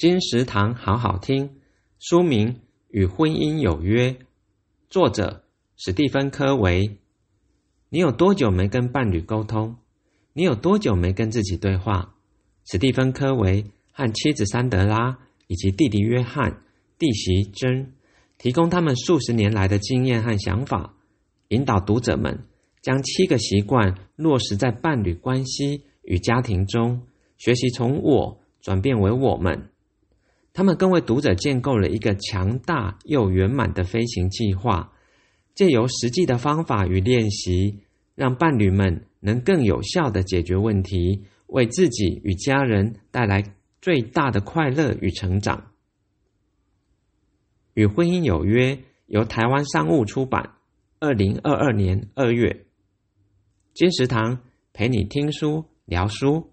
金石堂好好听，书名《与婚姻有约》，作者史蒂芬·柯维。你有多久没跟伴侣沟通？你有多久没跟自己对话？史蒂芬·柯维和妻子桑德拉以及弟弟约翰、弟媳珍提供他们数十年来的经验和想法，引导读者们将七个习惯落实在伴侣关系与家庭中，学习从我转变为我们。他们更为读者建构了一个强大又圆满的飞行计划，借由实际的方法与练习，让伴侣们能更有效的解决问题，为自己与家人带来最大的快乐与成长。与婚姻有约，由台湾商务出版，二零二二年二月。金石堂陪你听书聊书。